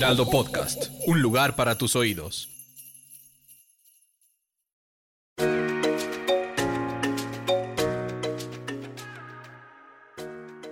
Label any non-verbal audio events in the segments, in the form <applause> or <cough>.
Heraldo Podcast, un lugar para tus oídos.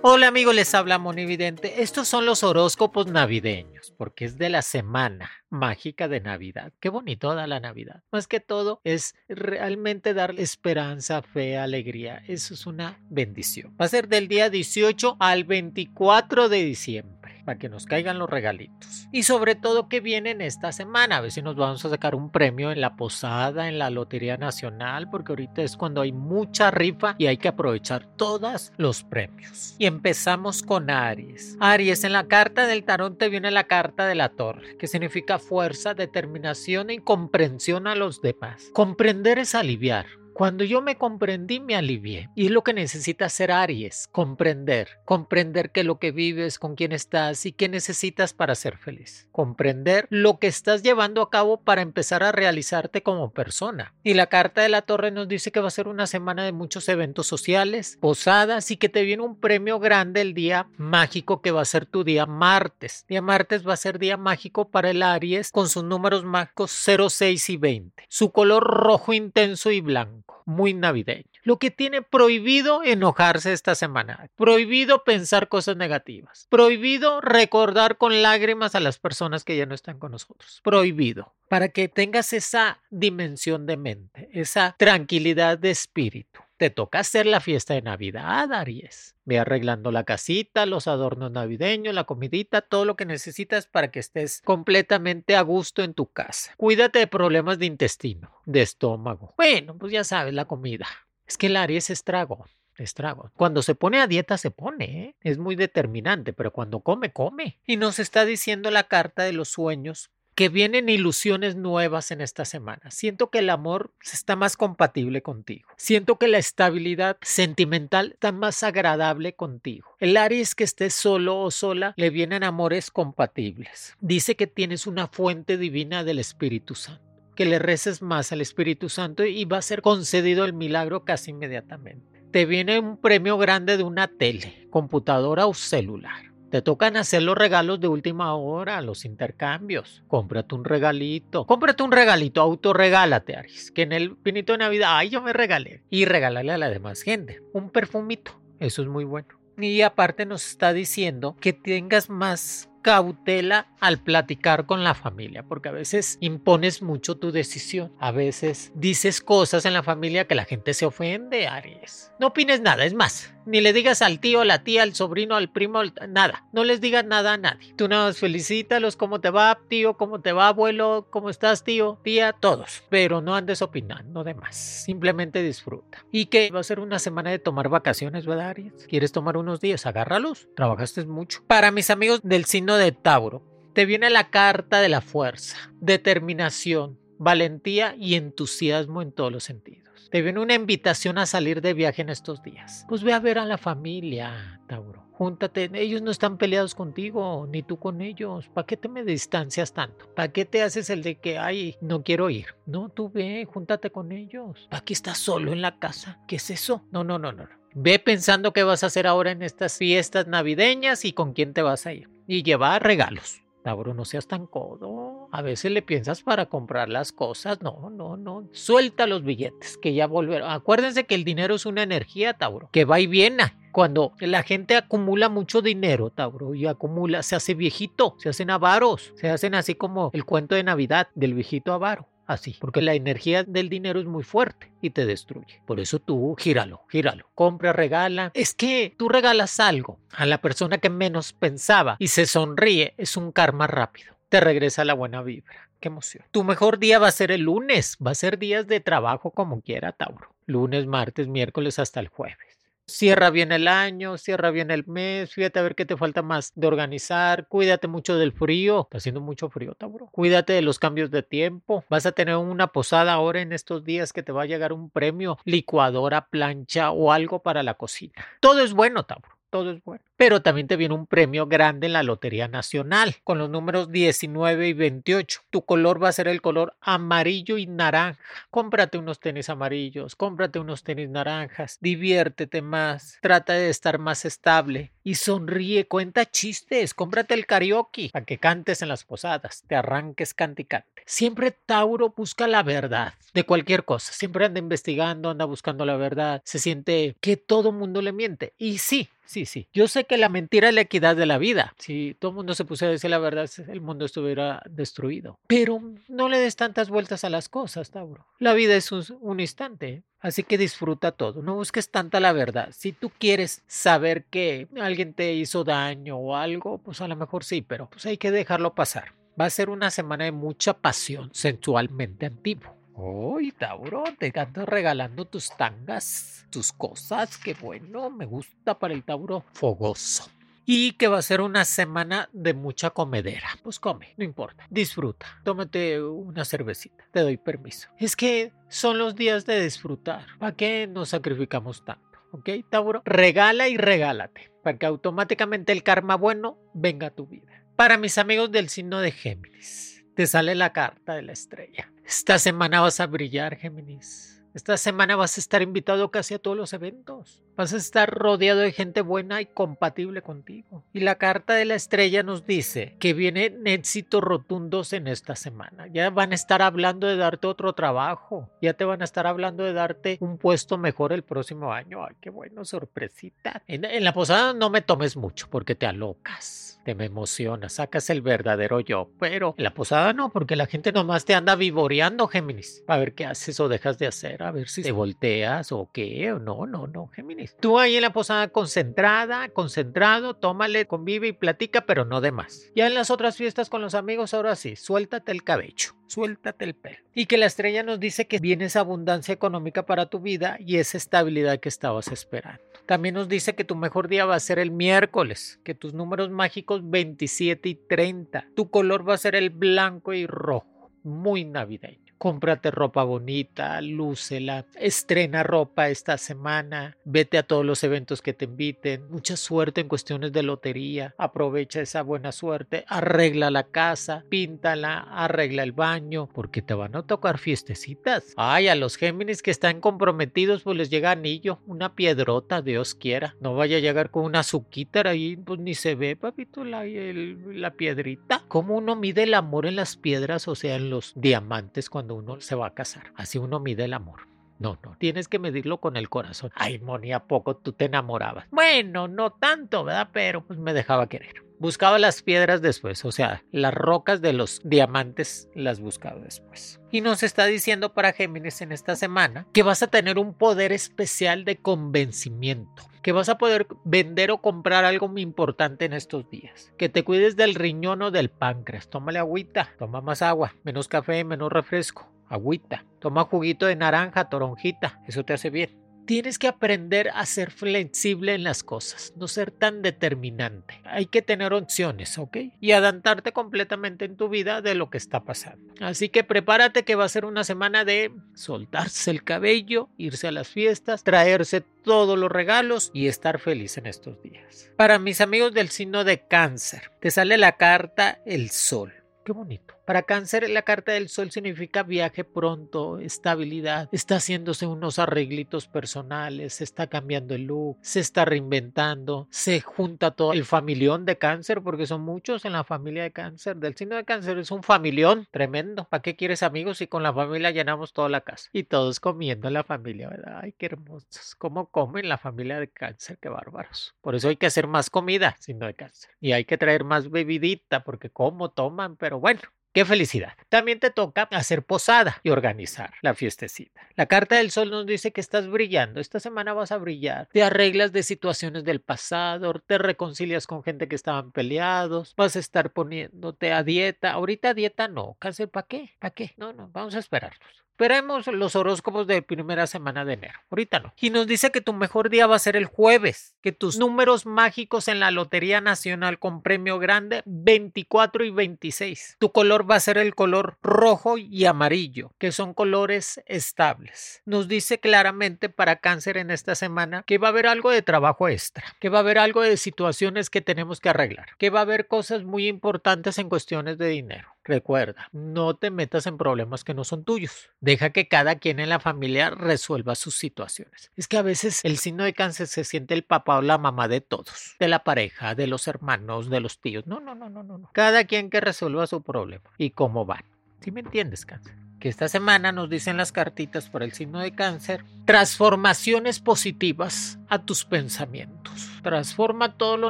Hola amigos, les habla Monividente. Estos son los horóscopos navideños, porque es de la semana mágica de Navidad. Qué bonito da la Navidad. Más que todo es realmente dar esperanza, fe, alegría. Eso es una bendición. Va a ser del día 18 al 24 de diciembre para que nos caigan los regalitos. Y sobre todo que vienen esta semana, a ver si nos vamos a sacar un premio en la posada, en la Lotería Nacional, porque ahorita es cuando hay mucha rifa y hay que aprovechar todos los premios. Y empezamos con Aries. Aries, en la carta del tarot te viene la carta de la torre, que significa fuerza, determinación y comprensión a los demás. Comprender es aliviar. Cuando yo me comprendí, me alivié. Y es lo que necesita hacer Aries, comprender. Comprender que lo que vives, con quién estás y qué necesitas para ser feliz. Comprender lo que estás llevando a cabo para empezar a realizarte como persona. Y la carta de la torre nos dice que va a ser una semana de muchos eventos sociales, posadas y que te viene un premio grande el día mágico que va a ser tu día martes. Día martes va a ser día mágico para el Aries con sus números mágicos 0, 6 y 20. Su color rojo intenso y blanco muy navideño. Lo que tiene prohibido enojarse esta semana, prohibido pensar cosas negativas, prohibido recordar con lágrimas a las personas que ya no están con nosotros, prohibido, para que tengas esa dimensión de mente, esa tranquilidad de espíritu. Te toca hacer la fiesta de Navidad, Aries. Ve arreglando la casita, los adornos navideños, la comidita, todo lo que necesitas para que estés completamente a gusto en tu casa. Cuídate de problemas de intestino, de estómago. Bueno, pues ya sabes, la comida. Es que el Aries es trago. Estrago. Cuando se pone a dieta se pone, ¿eh? es muy determinante, pero cuando come, come. Y nos está diciendo la carta de los sueños que vienen ilusiones nuevas en esta semana. Siento que el amor está más compatible contigo. Siento que la estabilidad sentimental está más agradable contigo. El Aries que esté solo o sola le vienen amores compatibles. Dice que tienes una fuente divina del Espíritu Santo que le reces más al Espíritu Santo y va a ser concedido el milagro casi inmediatamente. Te viene un premio grande de una tele, computadora o celular. Te tocan hacer los regalos de última hora, los intercambios. Cómprate un regalito. Cómprate un regalito, autorregálate, Aries. Que en el pinito de Navidad, ay, yo me regalé. Y regalarle a la demás gente. Un perfumito. Eso es muy bueno. Y aparte nos está diciendo que tengas más cautela al platicar con la familia, porque a veces impones mucho tu decisión, a veces dices cosas en la familia que la gente se ofende, Aries. No opines nada, es más, ni le digas al tío, la tía, al sobrino, al primo, nada, no les digas nada a nadie. Tú nada más felicítalos, cómo te va, tío, cómo te va, abuelo, cómo estás, tío, tía, todos, pero no andes opinando de más, simplemente disfruta. Y que va a ser una semana de tomar vacaciones, ¿verdad, Aries? ¿Quieres tomar unos días? Agárralos, trabajaste mucho. Para mis amigos del signo de Tauro, te viene la carta de la fuerza, determinación, valentía y entusiasmo en todos los sentidos. Te viene una invitación a salir de viaje en estos días. Pues ve a ver a la familia, Tauro. Júntate, ellos no están peleados contigo, ni tú con ellos. ¿Para qué te me distancias tanto? ¿Para qué te haces el de que, ay, no quiero ir? No, tú ve, júntate con ellos. ¿Para qué estás solo en la casa? ¿Qué es eso? No, no, no, no. Ve pensando qué vas a hacer ahora en estas fiestas navideñas y con quién te vas a ir. Y lleva regalos. Tauro, no seas tan codo. A veces le piensas para comprar las cosas. No, no, no. Suelta los billetes, que ya volverán. Acuérdense que el dinero es una energía, Tauro, que va y viene. Cuando la gente acumula mucho dinero, Tauro, y acumula, se hace viejito, se hacen avaros, se hacen así como el cuento de Navidad del viejito avaro así, porque la energía del dinero es muy fuerte y te destruye. Por eso tú gíralo, gíralo, compra, regala. Es que tú regalas algo a la persona que menos pensaba y se sonríe, es un karma rápido. Te regresa la buena vibra. Qué emoción. Tu mejor día va a ser el lunes, va a ser días de trabajo como quiera, Tauro. Lunes, martes, miércoles hasta el jueves. Cierra bien el año, cierra bien el mes, fíjate a ver qué te falta más de organizar, cuídate mucho del frío, está haciendo mucho frío, Tauro. Cuídate de los cambios de tiempo, vas a tener una posada ahora en estos días que te va a llegar un premio, licuadora, plancha o algo para la cocina. Todo es bueno, Tauro todo es bueno. Pero también te viene un premio grande en la Lotería Nacional con los números 19 y 28. Tu color va a ser el color amarillo y naranja. Cómprate unos tenis amarillos, cómprate unos tenis naranjas, diviértete más, trata de estar más estable y sonríe, cuenta chistes, cómprate el karaoke para que cantes en las posadas, te arranques cante cante. Siempre Tauro busca la verdad de cualquier cosa, siempre anda investigando, anda buscando la verdad, se siente que todo mundo le miente y sí, Sí, sí. Yo sé que la mentira es la equidad de la vida. Si todo el mundo se pusiera a decir la verdad, el mundo estuviera destruido. Pero no le des tantas vueltas a las cosas, Tauro. La vida es un, instante. Así que disfruta todo, no busques tanta la verdad. Si tú quieres saber que alguien te hizo daño o algo, pues a lo mejor sí, pero pues hay que dejarlo pasar. Va a ser una semana de mucha pasión sensualmente antiguo. Uy, Tauro, te andas regalando tus tangas, tus cosas. Qué bueno, me gusta para el Tauro fogoso. Y que va a ser una semana de mucha comedera. Pues come, no importa. Disfruta. Tómate una cervecita. Te doy permiso. Es que son los días de disfrutar. ¿Para qué nos sacrificamos tanto? ¿Ok, Tauro? Regala y regálate. Para que automáticamente el karma bueno venga a tu vida. Para mis amigos del signo de Géminis, te sale la carta de la estrella. Esta semana vas a brillar, Géminis. Esta semana vas a estar invitado casi a todos los eventos. Vas a estar rodeado de gente buena y compatible contigo. Y la carta de la estrella nos dice que vienen éxitos rotundos en esta semana. Ya van a estar hablando de darte otro trabajo. Ya te van a estar hablando de darte un puesto mejor el próximo año. Ay, qué bueno, sorpresita. En, la posada no me tomes mucho porque te alocas te me emociona, sacas el verdadero yo, pero en la posada no, porque la gente nomás te anda vivoreando, Géminis, a ver qué haces o dejas de hacer, a ver si te volteas o qué, no, no, no, Géminis. Tú ahí en la posada concentrada, concentrado, tómale, convive y platica, pero no de más. Ya en las otras fiestas con los amigos, ahora sí, suéltate el cabello, suéltate el pelo. Y que la estrella nos dice que viene esa abundancia económica para tu vida y esa estabilidad que estabas esperando. También nos dice que tu mejor día va a ser el miércoles, que tus números mágicos 27 y 30. Tu color va a ser el blanco y rojo, muy navideño cómprate ropa bonita, lúcela, estrena ropa esta semana, vete a todos los eventos que te inviten, mucha suerte en cuestiones de lotería, aprovecha esa buena suerte, arregla la casa, píntala, arregla el baño, porque te van a tocar fiestecitas. Ay, a los Géminis que están comprometidos, pues les llega anillo, una piedrota, Dios quiera. No vaya a llegar con una suquítara ahí, pues ni se ve, papito, la, la piedrita. ¿Cómo uno mide el amor en las piedras, o sea, en los diamantes cuando uno se va a casar. Así uno mide el amor. No, no, tienes que medirlo con el corazón. Ay, Moni, ¿a poco tú te enamorabas? Bueno, no tanto, ¿verdad? Pero pues me dejaba querer. Buscaba las piedras después, o sea, las rocas de los diamantes las buscaba después. Y nos está diciendo para Géminis en esta semana que vas a tener un poder especial de convencimiento, que vas a poder vender o comprar algo muy importante en estos días, que te cuides del riñón o del páncreas, tómale agüita, toma más agua, menos café, menos refresco, agüita, toma juguito de naranja, toronjita, eso te hace bien. Tienes que aprender a ser flexible en las cosas, no ser tan determinante. Hay que tener opciones, ¿ok? Y adaptarte completamente en tu vida de lo que está pasando. Así que prepárate que va a ser una semana de soltarse el cabello, irse a las fiestas, traerse todos los regalos y estar feliz en estos días. Para mis amigos del signo de cáncer, te sale la carta el sol. Qué bonito. Para cáncer, la carta del sol significa viaje pronto, estabilidad, está haciéndose unos arreglitos personales, se está cambiando el look, se está reinventando, se junta todo el familión de cáncer, porque son muchos en la familia de cáncer. Del signo de cáncer es un familión tremendo. ¿Para qué quieres amigos si con la familia llenamos toda la casa? Y todos comiendo en la familia, ¿verdad? Ay, qué hermosos. ¿Cómo comen la familia de cáncer? Qué bárbaros. Por eso hay que hacer más comida, signo de cáncer. Y hay que traer más bebidita, porque como toman, pero bueno. ¡Qué felicidad! También te toca hacer posada y organizar la fiestecita. La carta del sol nos dice que estás brillando. Esta semana vas a brillar. Te arreglas de situaciones del pasado, te reconcilias con gente que estaban peleados, vas a estar poniéndote a dieta. Ahorita dieta no. Cáncer, ¿para qué? ¿Para qué? No, no, vamos a esperarnos. Esperemos los horóscopos de primera semana de enero. Ahorita no. Y nos dice que tu mejor día va a ser el jueves, que tus números mágicos en la Lotería Nacional con premio grande 24 y 26. Tu color va a ser el color rojo y amarillo, que son colores estables. Nos dice claramente para cáncer en esta semana que va a haber algo de trabajo extra, que va a haber algo de situaciones que tenemos que arreglar, que va a haber cosas muy importantes en cuestiones de dinero. Recuerda, no te metas en problemas que no son tuyos. Deja que cada quien en la familia resuelva sus situaciones. Es que a veces el signo de cáncer se siente el papá o la mamá de todos, de la pareja, de los hermanos, de los tíos. No, no, no, no, no. Cada quien que resuelva su problema y cómo van. ¿Sí me entiendes, cáncer? que esta semana nos dicen las cartitas por el signo de cáncer, transformaciones positivas a tus pensamientos. Transforma todo lo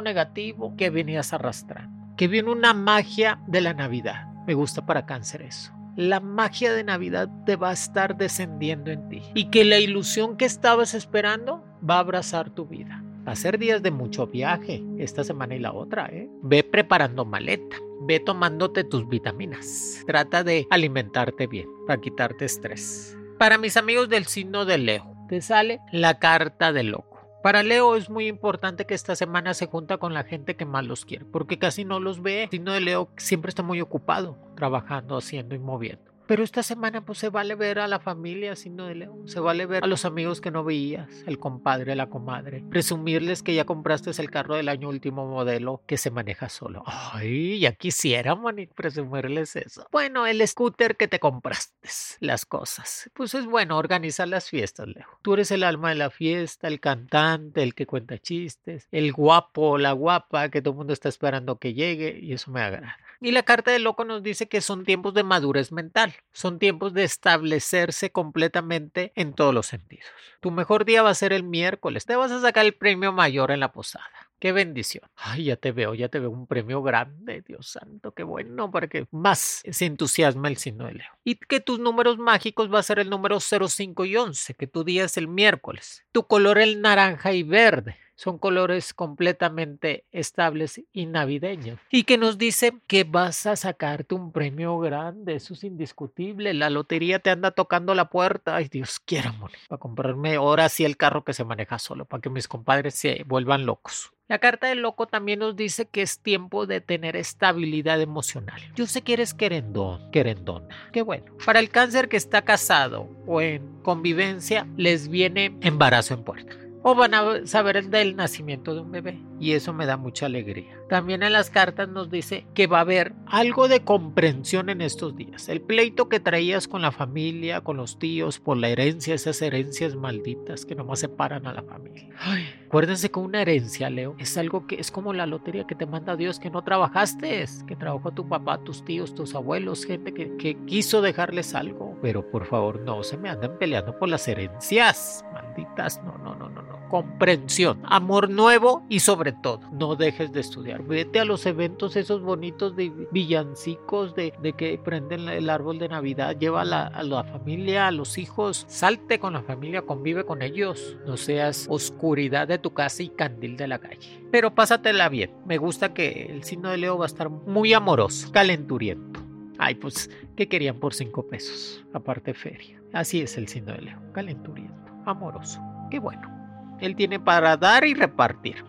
negativo que venías arrastrando. Que viene una magia de la Navidad. Me gusta para cáncer eso. La magia de Navidad te va a estar descendiendo en ti. Y que la ilusión que estabas esperando va a abrazar tu vida. Va a ser días de mucho viaje esta semana y la otra, ¿eh? Ve preparando maleta ve tomándote tus vitaminas. Trata de alimentarte bien para quitarte estrés. Para mis amigos del signo de Leo, te sale la carta de loco. Para Leo es muy importante que esta semana se junta con la gente que más los quiere, porque casi no los ve. El signo de Leo siempre está muy ocupado, trabajando, haciendo y moviendo. Pero esta semana pues se vale ver a la familia signo de león, se vale ver a los amigos que no veías, el compadre, la comadre, presumirles que ya compraste el carro del año último modelo que se maneja solo. Ay, ya quisiera, man, presumirles eso. Bueno, el scooter que te compraste, las cosas. Pues es bueno organizar las fiestas, Leo. Tú eres el alma de la fiesta, el cantante, el que cuenta chistes, el guapo, la guapa que todo el mundo está esperando que llegue y eso me agrada. Y la carta del loco nos dice que son tiempos de madurez mental, son tiempos de establecerse completamente en todos los sentidos. Tu mejor día va a ser el miércoles, te vas a sacar el premio mayor en la posada. Qué bendición. Ay, ya te veo, ya te veo un premio grande, Dios santo, qué bueno, para que más se entusiasma el signo de Leo. Y que tus números mágicos va a ser el número 0, 5 y 11, que tu día es el miércoles. Tu color el naranja y verde son colores completamente estables y navideños. Y que nos dice que vas a sacarte un premio grande, eso es indiscutible. La lotería te anda tocando la puerta. Ay, Dios quiera, morir, para comprarme ahora sí el carro que se maneja solo, para que mis compadres se vuelvan locos. La carta del loco también nos dice que es tiempo de tener estabilidad emocional. Yo sé que eres querendón, querendona. Qué bueno. Para el cáncer que está casado o en convivencia, les viene embarazo en puerta o van a saber del nacimiento de un bebé y eso me da mucha alegría. También en las cartas nos dice que va a haber algo de comprensión en estos días. El pleito que traías con la familia, con los tíos, por la herencia, esas herencias malditas que nomás separan a la familia. Ay, acuérdense que una herencia, Leo, es algo que es como la lotería que te manda Dios que no trabajaste, que trabajó tu papá, tus tíos, tus abuelos, gente que, que quiso dejarles algo. Pero por favor, no se me anden peleando por las herencias malditas. No, no, no, no, comprensión, amor nuevo y sobre todo, no dejes de estudiar. Vete a los eventos esos bonitos de villancicos, de, que prenden el árbol de Navidad, lleva a la, a la familia, a los hijos, salte con la familia, convive con ellos, no seas oscuridad de tu casa y candil de la calle. Pero pásatela bien, me gusta que el signo de Leo va a estar muy amoroso, calenturiento. Ay, pues, ¿qué querían por cinco pesos? Aparte feria. Así es el signo de Leo, calenturiento, amoroso. Qué bueno. Él tiene para dar y repartir.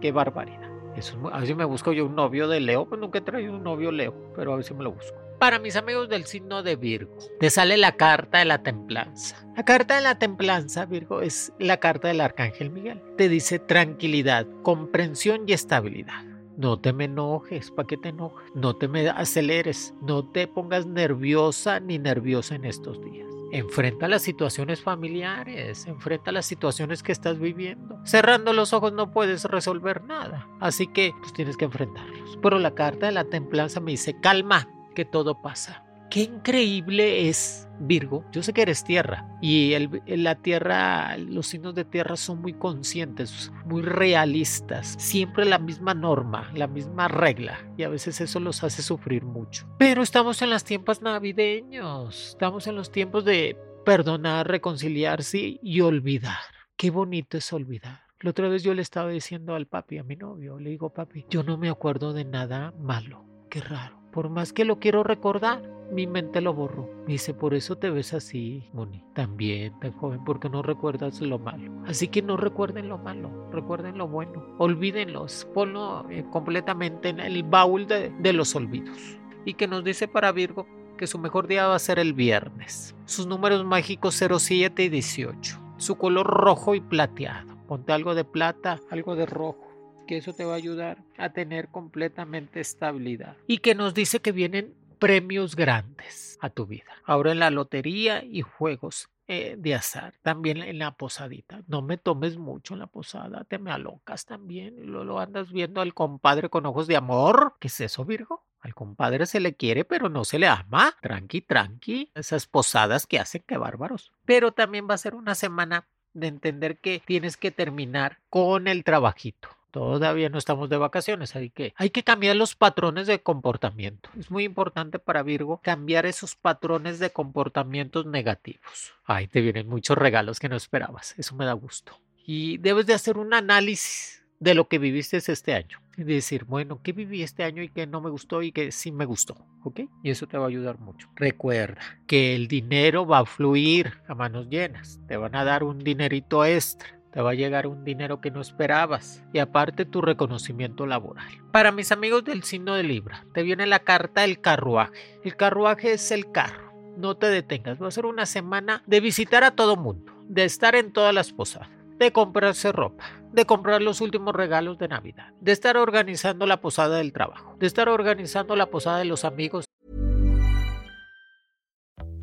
Qué barbaridad. Eso a ver si me busco yo un novio de Leo. Pues nunca he traído un novio Leo, pero a ver si me lo busco. Para mis amigos del signo de Virgo, te sale la carta de la templanza. La carta de la templanza, Virgo, es la carta del arcángel Miguel. Te dice tranquilidad, comprensión y estabilidad. No te me enojes, ¿para qué te enojas? No te me aceleres, no te pongas nerviosa ni nerviosa en estos días. Enfrenta las situaciones familiares, enfrenta las situaciones que estás viviendo. Cerrando los ojos no puedes resolver nada, así que pues, tienes que enfrentarlos. Pero la carta de la templanza me dice, calma, que todo pasa. Qué increíble es Virgo. Yo sé que eres tierra y el, la tierra, los signos de tierra son muy conscientes, muy realistas. Siempre la misma norma, la misma regla y a veces eso los hace sufrir mucho. Pero estamos en los tiempos navideños, estamos en los tiempos de perdonar, reconciliarse y olvidar. Qué bonito es olvidar. La otra vez yo le estaba diciendo al papi, a mi novio, le digo, papi, yo no me acuerdo de nada malo. Qué raro por más que lo quiero recordar, mi mente lo borró. Me dice, por eso te ves así, Moni. También, tan joven, porque no recuerdas lo malo. Así que no recuerden lo malo, recuerden lo bueno. Olvídenlos, ponlo eh, completamente en el baúl de, de los olvidos. Y que nos dice para Virgo que su mejor día va a ser el viernes. Sus números mágicos 07 y 18. Su color rojo y plateado. Ponte algo de plata, algo de rojo que eso te va a ayudar a tener completamente estabilidad. Y que nos dice que vienen premios grandes a tu vida. Ahora en la lotería y juegos eh, de azar, también en la posadita. No me tomes mucho en la posada, te me alocas también. Lo, lo andas viendo al compadre con ojos de amor. ¿Qué es eso, Virgo? Al compadre se le quiere, pero no se le ama. Tranqui, tranqui. Esas posadas que hacen, que bárbaros. Pero también va a ser una semana de entender que tienes que terminar con el trabajito. Todavía no estamos de vacaciones, así que hay que cambiar los patrones de comportamiento. Es muy importante para Virgo cambiar esos patrones de comportamientos negativos. Ay, te vienen muchos regalos que no esperabas. Eso me da gusto. Y debes de hacer un análisis de lo que viviste este año. Y decir, bueno, ¿qué viví este año y qué no me gustó y qué sí me gustó? ¿Ok? Y eso te va a ayudar mucho. Recuerda que el dinero va a fluir a manos llenas. Te van a dar un dinerito extra te va a llegar un dinero que no esperabas y aparte tu reconocimiento laboral. Para mis amigos del signo de Libra, te viene la carta del carruaje. El carruaje es el carro. No te detengas, va a ser una semana de visitar a todo mundo, de estar en todas las posadas, de comprarse ropa, de comprar los últimos regalos de Navidad, de estar organizando la posada del trabajo, de estar organizando la posada de los amigos.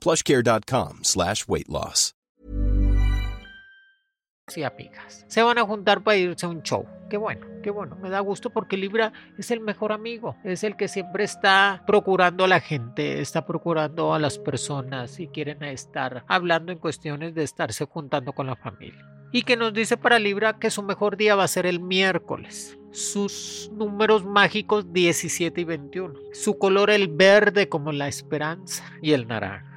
plushcare.com slash weight loss. Y amigas. Se van a juntar para irse a un show. Qué bueno, qué bueno. Me da gusto porque Libra es el mejor amigo. Es el que siempre está procurando a la gente, está procurando a las personas y quieren estar hablando en cuestiones de estarse juntando con la familia. Y que nos dice para Libra que su mejor día va a ser el miércoles sus números mágicos 17 y 21. Su color el verde como la esperanza y el naranja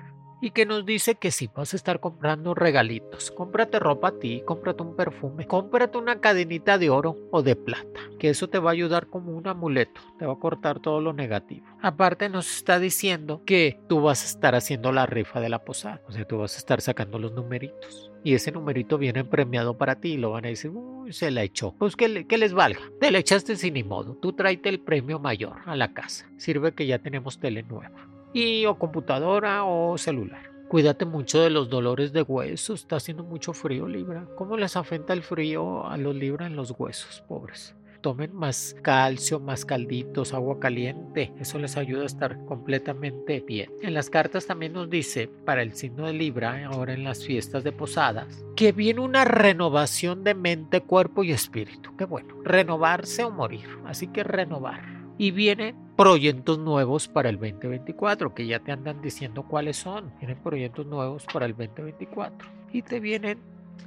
y que nos dice que si vas a estar comprando regalitos, cómprate ropa a ti, cómprate un perfume, cómprate una cadenita de oro o de plata, que eso te va a ayudar como un amuleto, te va a cortar todo lo negativo. Aparte nos está diciendo que tú vas a estar haciendo la rifa de la posada, o sea, tú vas a estar sacando los numeritos. Y ese numerito viene premiado para ti y lo van a decir, uy, se la echó. Pues que, les valga. Te la echaste sin ni modo. Tú tráete el premio mayor a la casa. Sirve que ya tenemos tele nueva y o computadora o celular. Cuídate mucho de los dolores de huesos, está haciendo mucho frío Libra. ¿Cómo les afecta el frío a los Libra en los huesos, pobres? Tomen más calcio, más calditos, agua caliente. Eso les ayuda a estar completamente bien. En las cartas también nos dice, para el signo de Libra, ahora en las fiestas de posadas, que viene una renovación de mente, cuerpo y espíritu. Qué bueno, renovarse o morir. Así que renovar y vienen proyectos nuevos para el 2024, que ya te andan diciendo cuáles son. Vienen proyectos nuevos para el 2024 y te vienen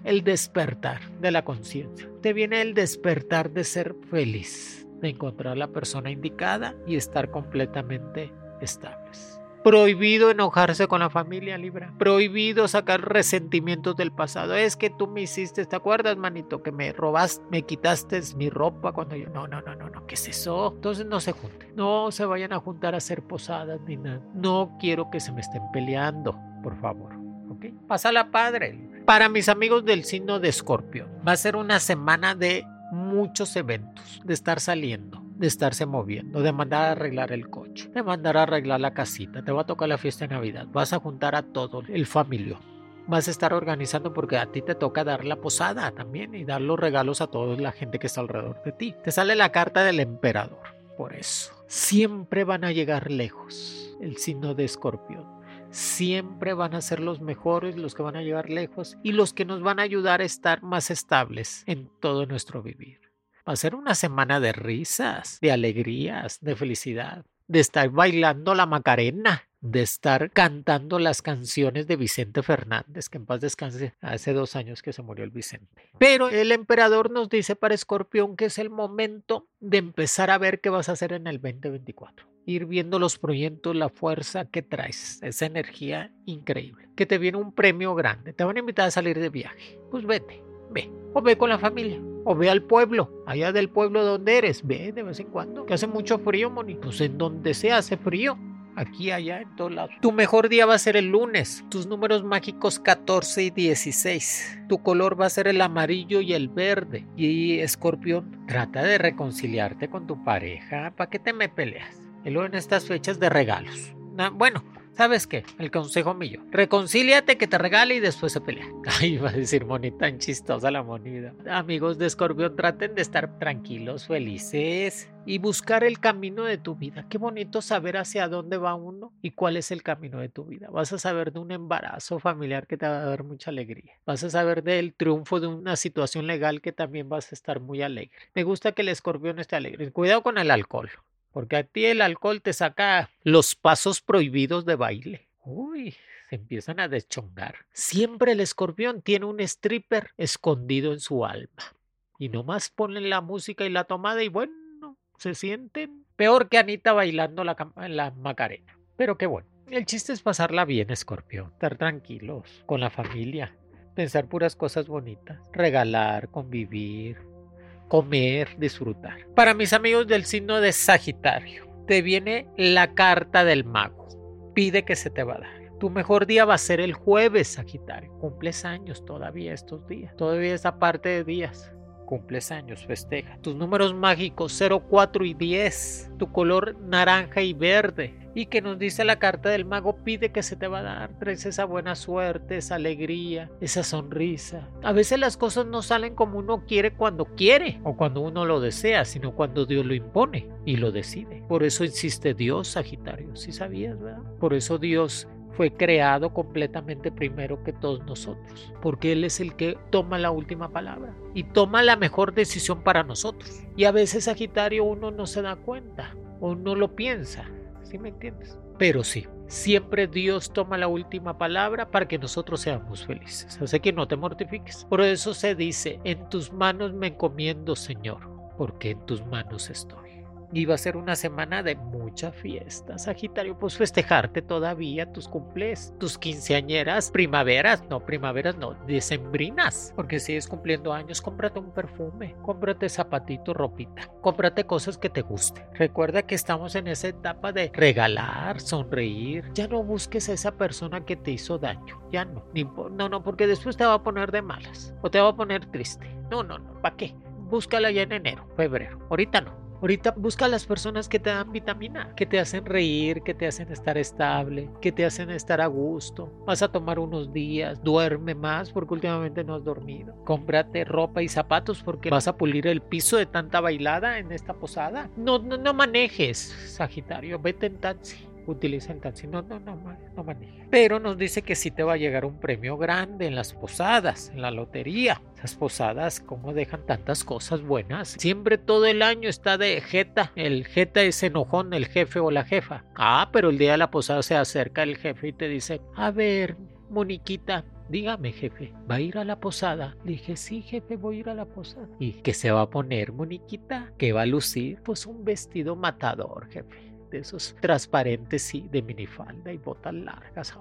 el despertar de la conciencia. Te viene el despertar de ser feliz, de encontrar la persona indicada y estar completamente estables. Prohibido enojarse con la familia, Libra. Prohibido sacar resentimientos del pasado. Es que tú me hiciste, ¿te acuerdas, manito? Que me robaste, me quitaste mi ropa cuando yo. No, no, no, no, no. ¿Qué es eso? Entonces no se junten. No se vayan a juntar a hacer posadas ni nada. No quiero que se me estén peleando, por favor. ¿Ok? Pásala padre. Para mis amigos del signo de Escorpio, va a ser una semana de muchos eventos, de estar saliendo, de estarse moviendo, de mandar a arreglar el coche, de mandar a arreglar la casita, te va a tocar la fiesta de Navidad, vas a juntar a todo el familio. Vas a estar organizando porque a ti te toca dar la posada también y dar los regalos a toda la gente que está alrededor de ti. Te sale la carta del emperador. Por eso, siempre van a llegar lejos el signo de escorpión siempre van a ser los mejores, los que van a llegar lejos y los que nos van a ayudar a estar más estables en todo nuestro vivir. Va a ser una semana de risas, de alegrías, de felicidad, de estar bailando la Macarena, de estar cantando las canciones de Vicente Fernández, que en paz descanse, hace dos años que se murió el Vicente. Pero el emperador nos dice para Escorpión que es el momento de empezar a ver qué vas a hacer en el 2024 ir viendo los proyectos, la fuerza que traes, esa energía increíble. Que te viene un premio grande, te van a invitar a salir de viaje. Pues vete, ve. O ve con la familia, o ve al pueblo, allá del pueblo donde eres, ve de vez en cuando. Que hace mucho frío, Moni. Pues en donde sea hace frío. Aquí, allá, en todos lados. Tu mejor día va a ser el lunes. Tus números mágicos 14 y 16. Tu color va a ser el amarillo y el verde. Y escorpión, trata de reconciliarte con tu pareja. ¿Para qué te me peleas? y luego en estas fechas de regalos. bueno, ¿sabes qué? El consejo mío. Reconcíliate que te regale y después se pelea. <laughs> Ay, va a decir monita tan chistosa la moneda. Amigos de Escorpión, traten de estar tranquilos, felices y buscar el camino de tu vida. Qué bonito saber hacia dónde va uno y cuál es el camino de tu vida. Vas a saber de un embarazo familiar que te va a dar mucha alegría. Vas a saber del triunfo de una situación legal que también vas a estar muy alegre. Me gusta que el escorpión esté alegre. Cuidado con el alcohol porque a ti el alcohol te saca los pasos prohibidos de baile. Uy, se empiezan a deschongar. Siempre el escorpión tiene un stripper escondido en su alma. Y nomás ponen la música y la tomada y bueno, se sienten peor que Anita bailando la, la Macarena. Pero qué bueno. El chiste es pasarla bien, escorpión. Estar tranquilos, con la familia. Pensar puras cosas bonitas. Regalar, convivir, comer, disfrutar. Para mis amigos del signo de Sagitario, te viene la carta del mago. Pide que se te va a dar. Tu mejor día va a ser el jueves, Sagitario. Cumples años todavía estos días. Todavía esa parte de días. Cumples años, festeja. Tus números mágicos 0, 4 y 10. Tu color naranja y verde y que nos dice la carta del mago pide que se te va a dar, traes esa buena suerte, esa alegría, esa sonrisa. A veces las cosas no salen como uno quiere cuando quiere o cuando uno lo desea, sino cuando Dios lo impone y lo decide. Por eso insiste Dios, Sagitario, si sabías, ¿verdad? Por eso Dios fue creado completamente primero que todos nosotros, porque Él es el que toma la última palabra y toma la mejor decisión para nosotros. Y a veces, Sagitario, uno no se da cuenta o no lo piensa ¿Sí me entiendes? Pero sí, siempre Dios toma la última palabra para que nosotros seamos felices. Así que no te mortifiques. Por eso se dice, en tus manos me encomiendo, Señor, porque en tus manos estoy. Iba a ser una semana de mucha fiesta, Sagitario, pues festejarte todavía tus cumples, tus quinceañeras, primaveras, no, primaveras no, decembrinas, porque sigues cumpliendo años, cómprate un perfume, cómprate zapatito, ropita, cómprate cosas que te gusten. Recuerda que estamos en esa etapa de regalar, sonreír, ya no busques a esa persona que te hizo daño, ya no, no, no, porque después te va a poner de malas o te va a poner triste. No, no, no, ¿para qué? Búscala ya en enero, febrero, ahorita no. Ahorita busca a las personas que te dan vitamina, que te hacen reír, que te hacen estar estable, que te hacen estar a gusto. Vas a tomar unos días, duerme más porque últimamente no has dormido. Cómprate ropa y zapatos porque vas a pulir el piso de tanta bailada en esta posada. No, no, no manejes, Sagitario, vete en taxi utilicen taxi. No, no, no, no maneje. Pero nos dice que sí te va a llegar un premio grande en las posadas, en la lotería. Esas posadas, ¿cómo dejan tantas cosas buenas? Siempre todo el año está de jeta. El jeta es enojón, el jefe o la jefa. Ah, pero el día de la posada se acerca el jefe y te dice, a ver, Moniquita, Dígame, jefe, ¿va a ir a la posada? Dije, sí, jefe, voy a ir a la posada. ¿Y qué se va a poner, Moniquita? ¿Qué va a lucir? Pues un vestido matador, jefe esos transparentes y de minifalda y botas largas.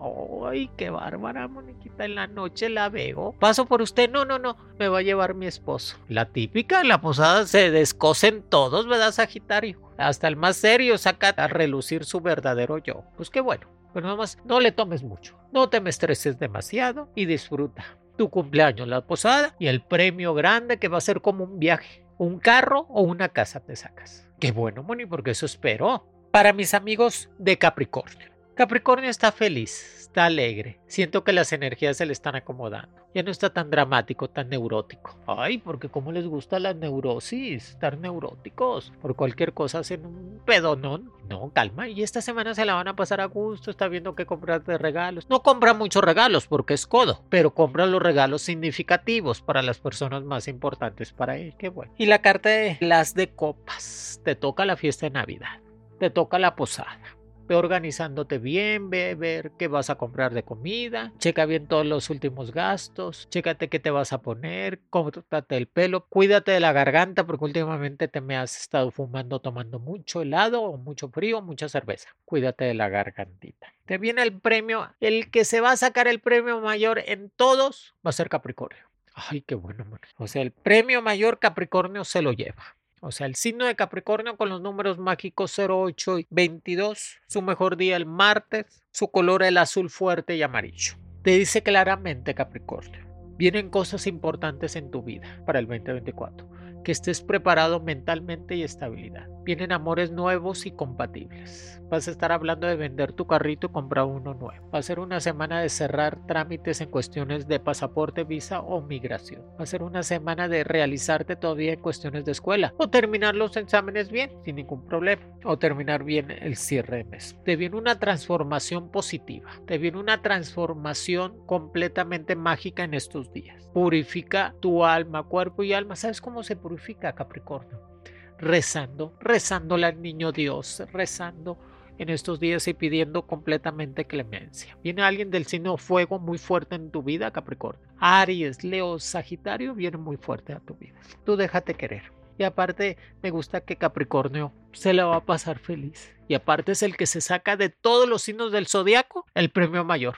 ¡Ay, qué bárbara, Moniquita! En la noche la veo. Paso por usted. No, no, no. Me va a llevar mi esposo. La típica, en la posada se descosen todos, ¿verdad, Sagitario? Hasta el más serio saca a relucir su verdadero yo. Pues qué bueno. Pero nada más, no le tomes mucho. No te me estreses demasiado y disfruta tu cumpleaños, la posada y el premio grande que va a ser como un viaje. Un carro o una casa te sacas. Qué bueno, Moni, porque eso espero. Para mis amigos de Capricornio. Capricornio está feliz, está alegre. Siento que las energías se le están acomodando. Ya no está tan dramático, tan neurótico. Ay, porque como les gusta la neurosis, estar neuróticos. Por cualquier cosa hacen un pedonón. No, calma. Y esta semana se la van a pasar a gusto. Está viendo qué comprar de regalos. No compra muchos regalos porque es codo, pero compra los regalos significativos para las personas más importantes para él. Qué bueno. Y la carta de las de copas. Te toca la fiesta de Navidad. Te toca la posada Ve organizándote bien, ve ver qué vas a comprar de comida, checa bien todos los últimos gastos, chécate qué te vas a poner, córtate el pelo, cuídate de la garganta porque últimamente te me has estado fumando tomando mucho helado o mucho frío, mucha cerveza. Cuídate de la gargantita. Te viene el premio, el que se va a sacar el premio mayor en todos va a ser Capricornio. Ay, qué bueno. O sea, el premio mayor Capricornio se lo lleva. O sea, el signo de Capricornio con los números mágicos 08 y 22, su mejor día el martes, su color el azul fuerte y amarillo. Te dice claramente Capricornio, vienen cosas importantes en tu vida para el 2024 que estés preparado mentalmente y estabilidad. Vienen amores nuevos y compatibles. Vas a estar hablando de vender tu carrito y comprar uno nuevo. Va a ser una semana de cerrar trámites en cuestiones de pasaporte, visa o migración. Va a ser una semana de realizarte todavía en cuestiones de escuela o terminar los exámenes bien, sin ningún problema, o terminar bien el cierre de mes. Te viene una transformación positiva. Te viene una transformación completamente mágica en estos días. Purifica tu alma, cuerpo y alma. ¿Sabes cómo se purifica? Capricornio? Rezando, rezándole al niño Dios, rezando en estos días y pidiendo completamente clemencia. Viene alguien del signo fuego muy fuerte en tu vida, Capricornio. Aries, Leo, Sagitario viene muy fuerte a tu vida. Tú déjate querer. Y aparte me gusta que Capricornio se la va a pasar feliz. Y aparte es el que se saca de todos los signos del zodiaco el premio mayor.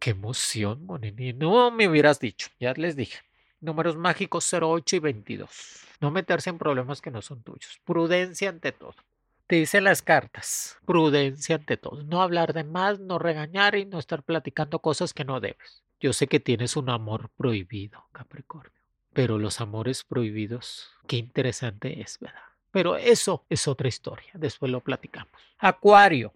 Qué emoción, Monini. No me hubieras dicho, ya les dije. Números mágicos 08 y 22. No meterse en problemas que no son tuyos. Prudencia ante todo. Te dicen las cartas. Prudencia ante todo. No hablar de más, no regañar y no estar platicando cosas que no debes. Yo sé que tienes un amor prohibido, Capricornio. Pero los amores prohibidos, qué interesante es, ¿verdad? Pero eso es otra historia. Después lo platicamos. Acuario.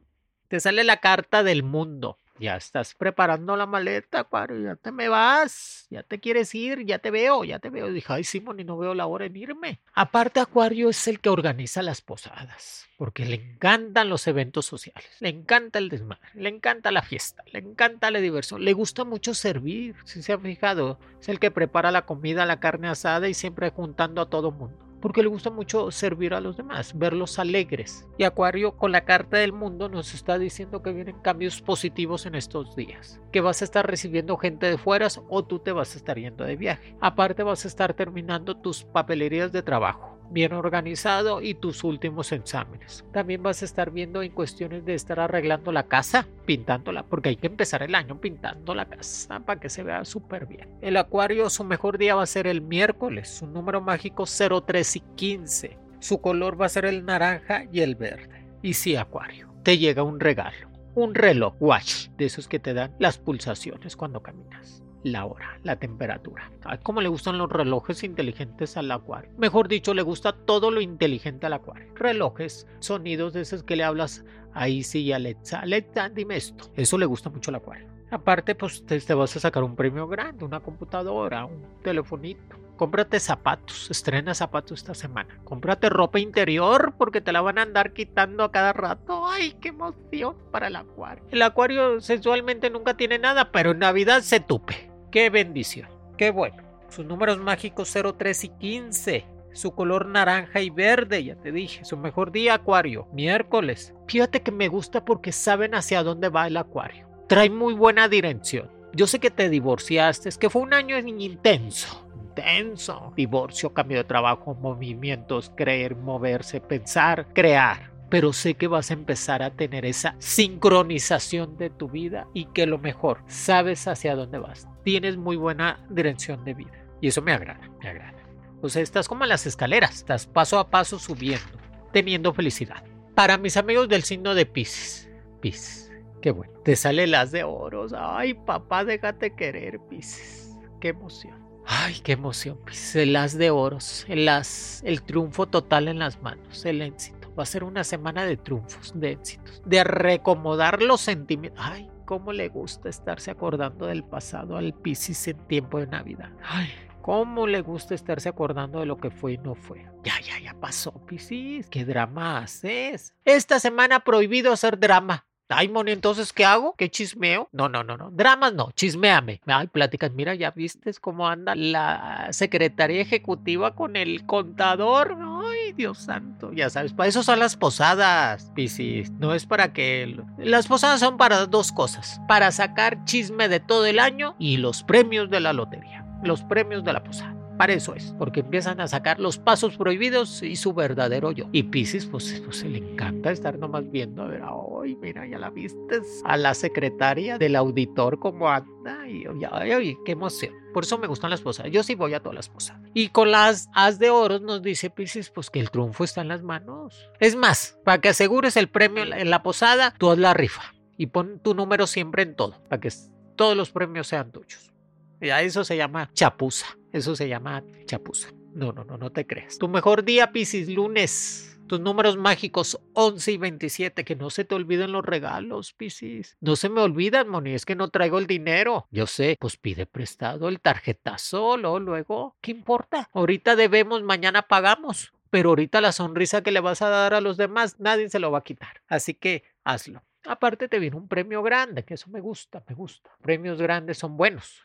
Te sale la carta del mundo. Ya estás preparando la maleta, Acuario, ya te me vas, ya te quieres ir, ya te veo, ya te veo. Dije, ay, Simón, y no veo la hora en irme. Aparte, Acuario es el que organiza las posadas, porque le encantan los eventos sociales, le encanta el desmadre, le encanta la fiesta, le encanta la diversión, le gusta mucho servir, si se han fijado, es el que prepara la comida, la carne asada y siempre juntando a todo mundo porque le gusta mucho servir a los demás, verlos alegres. Y Acuario con la carta del mundo nos está diciendo que vienen cambios positivos en estos días, que vas a estar recibiendo gente de fuera o tú te vas a estar yendo de viaje. Aparte vas a estar terminando tus papelerías de trabajo bien organizado y tus últimos exámenes. También vas a estar viendo en cuestiones de estar arreglando la casa, pintándola, porque hay que empezar el año pintando la casa para que se vea súper bien. El acuario, su mejor día va a ser el miércoles, su número mágico 03 y 15. Su color va a ser el naranja y el verde. Y sí, acuario, te llega un regalo. Un reloj watch de esos que te dan las pulsaciones cuando caminas la hora, la temperatura. Ay, cómo le gustan los relojes inteligentes al acuario. Mejor dicho, le gusta todo lo inteligente al acuario. Relojes, sonidos de esos que le hablas ahí sí Alexa. Alexa, dime esto. Eso le gusta mucho al acuario. Aparte, pues te, te vas a sacar un premio grande, una computadora, un telefonito. Cómprate zapatos, estrena zapatos esta semana. Cómprate ropa interior porque te la van a andar quitando a cada rato. ¡Ay, qué emoción para el acuario! El acuario sensualmente nunca tiene nada, pero en Navidad se tupe. ¡Qué bendición! ¡Qué bueno! Sus números mágicos 03 y 15. Su color naranja y verde, ya te dije. Su mejor día, Acuario. Miércoles. Fíjate que me gusta porque saben hacia dónde va el Acuario. Trae muy buena dirección. Yo sé que te divorciaste, es que fue un año intenso intenso. Divorcio, cambio de trabajo, movimientos, creer, moverse, pensar, crear. pero sé que vas a empezar a tener esa sincronización de tu vida y que lo mejor, sabes hacia dónde vas. Tienes muy buena dirección de vida y eso me agrada, me agrada. O sea, estás como en las escaleras, estás paso a paso subiendo, teniendo felicidad. Para mis amigos del signo de Pisces, Pisces, qué bueno, te sale las de oros. Ay, papá, déjate querer, Pisces. Qué emoción. Ay, qué emoción, Pisces. El as de oros, el el triunfo total en las manos, el éxito. Va a ser una semana de triunfos, de éxitos, de recomodar los sentimientos. Ay, cómo le gusta estarse acordando del pasado al Piscis en tiempo de Navidad. Ay, cómo le gusta estarse acordando de lo que fue y no fue. Ya, ya, ya pasó, Piscis. ¿Qué drama haces? Esta semana prohibido hacer drama. Ay, entonces, ¿qué hago? ¿Qué chismeo? No, no, no, no. Dramas no, chismeame. Ay, pláticas. Mira, ya viste cómo anda la secretaria ejecutiva con el contador. Ay, Dios santo. Ya sabes, para eso son las posadas, Piscis. No es para que. Las posadas son para dos cosas: para sacar chisme de todo el año y los premios de la lotería. Los premios de la posada. Para eso es, porque empiezan a sacar los pasos prohibidos y su verdadero yo. Y Pisces, pues, pues se le encanta estar nomás viendo, a ver, ay, mira, ya la viste a la secretaria del auditor como anda. Y ya, ay, qué emoción. Por eso me gustan las posadas. Yo sí voy a todas las posadas. Y con las as de oro nos dice Pisces, pues que el triunfo está en las manos. Es más, para que asegures el premio en la posada, tú haz la rifa. Y pon tu número siempre en todo, para que todos los premios sean tuyos. Y a eso se llama chapuza. Eso se llama chapuza. No, no, no, no te creas. Tu mejor día, Piscis, lunes. Tus números mágicos 11 y 27. Que no se te olviden los regalos, Piscis. No se me olvidan, Moni. Es que no traigo el dinero. Yo sé, pues pide prestado el tarjetazo. Luego, luego. ¿Qué importa? Ahorita debemos, mañana pagamos. Pero ahorita la sonrisa que le vas a dar a los demás, nadie se lo va a quitar. Así que hazlo. Aparte te viene un premio grande, que eso me gusta, me gusta. Premios grandes son buenos.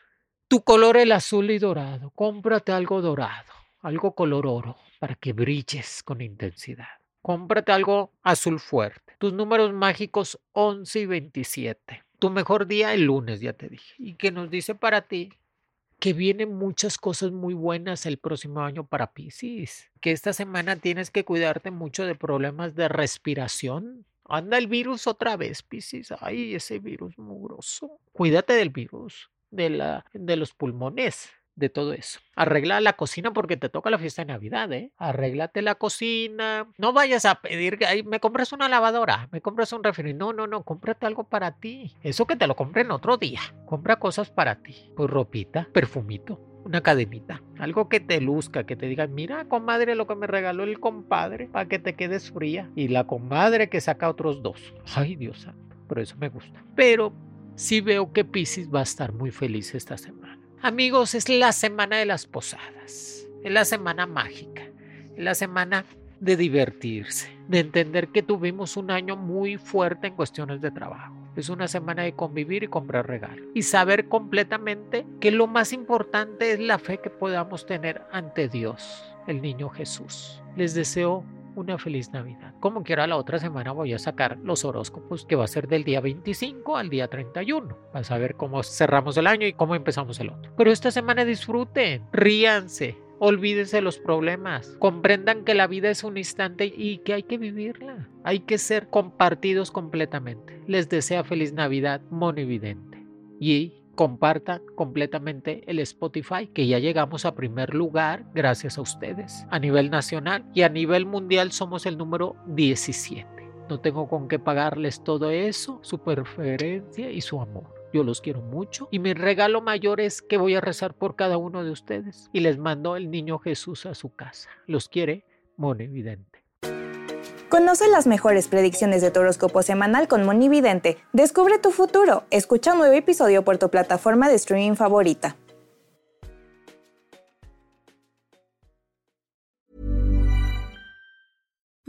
Tu color el azul y dorado. Cómprate algo dorado, algo color oro, para que brilles con intensidad. Cómprate algo azul fuerte. Tus números mágicos 11 y 27. Tu mejor día el lunes, ya te dije. Y que nos dice para ti que vienen muchas cosas muy buenas el próximo año para Pisces. Que esta semana tienes que cuidarte mucho de problemas de respiración. Anda el virus otra vez, Pisces. Ay, ese virus mugroso. Cuídate del virus de, la, de los pulmones, de todo eso. Arregla la cocina porque te toca la fiesta de Navidad, ¿eh? Arréglate la cocina. No vayas a pedir que me compras una lavadora, me compras un refri. No, no, no, cómprate algo para ti. Eso que te lo compren otro día. Compra cosas para ti. Pues ropita, perfumito, una cadenita, algo que te luzca, que te diga, mira, comadre, lo que me regaló el compadre, para que te quedes fría. Y la comadre que saca otros dos. Ay, Dios santo, por eso me gusta. Pero sí veo que Pisces va a estar muy feliz esta semana. Amigos, es la semana de las posadas, es la semana mágica, es la semana de divertirse, de entender que tuvimos un año muy fuerte en cuestiones de trabajo. Es una semana de convivir y comprar regalos. Y saber completamente que lo más importante es la fe que podamos tener ante Dios, el niño Jesús. Les deseo una feliz Navidad. Como quiera, la otra semana voy a sacar los horóscopos que va a ser del día 25 al día 31. Vas a ver cómo cerramos el año y cómo empezamos el otro. Pero esta semana disfruten, ríanse, olvídense los problemas, comprendan que la vida es un instante y que hay que vivirla. Hay que ser compartidos completamente. Les desea feliz Navidad, monividente. Y compartan completamente el Spotify, que ya llegamos a primer lugar gracias a ustedes a nivel nacional y a nivel mundial somos el número 17. No tengo con qué pagarles todo eso, su preferencia y su amor. Yo los quiero mucho y mi regalo mayor es que voy a rezar por cada uno de ustedes y les mando el niño Jesús a su casa. Los quiere, Mone. Conoce las mejores predicciones de tu horóscopo semanal con Monividente. Descubre tu futuro. Escucha un nuevo episodio por tu plataforma de streaming favorita.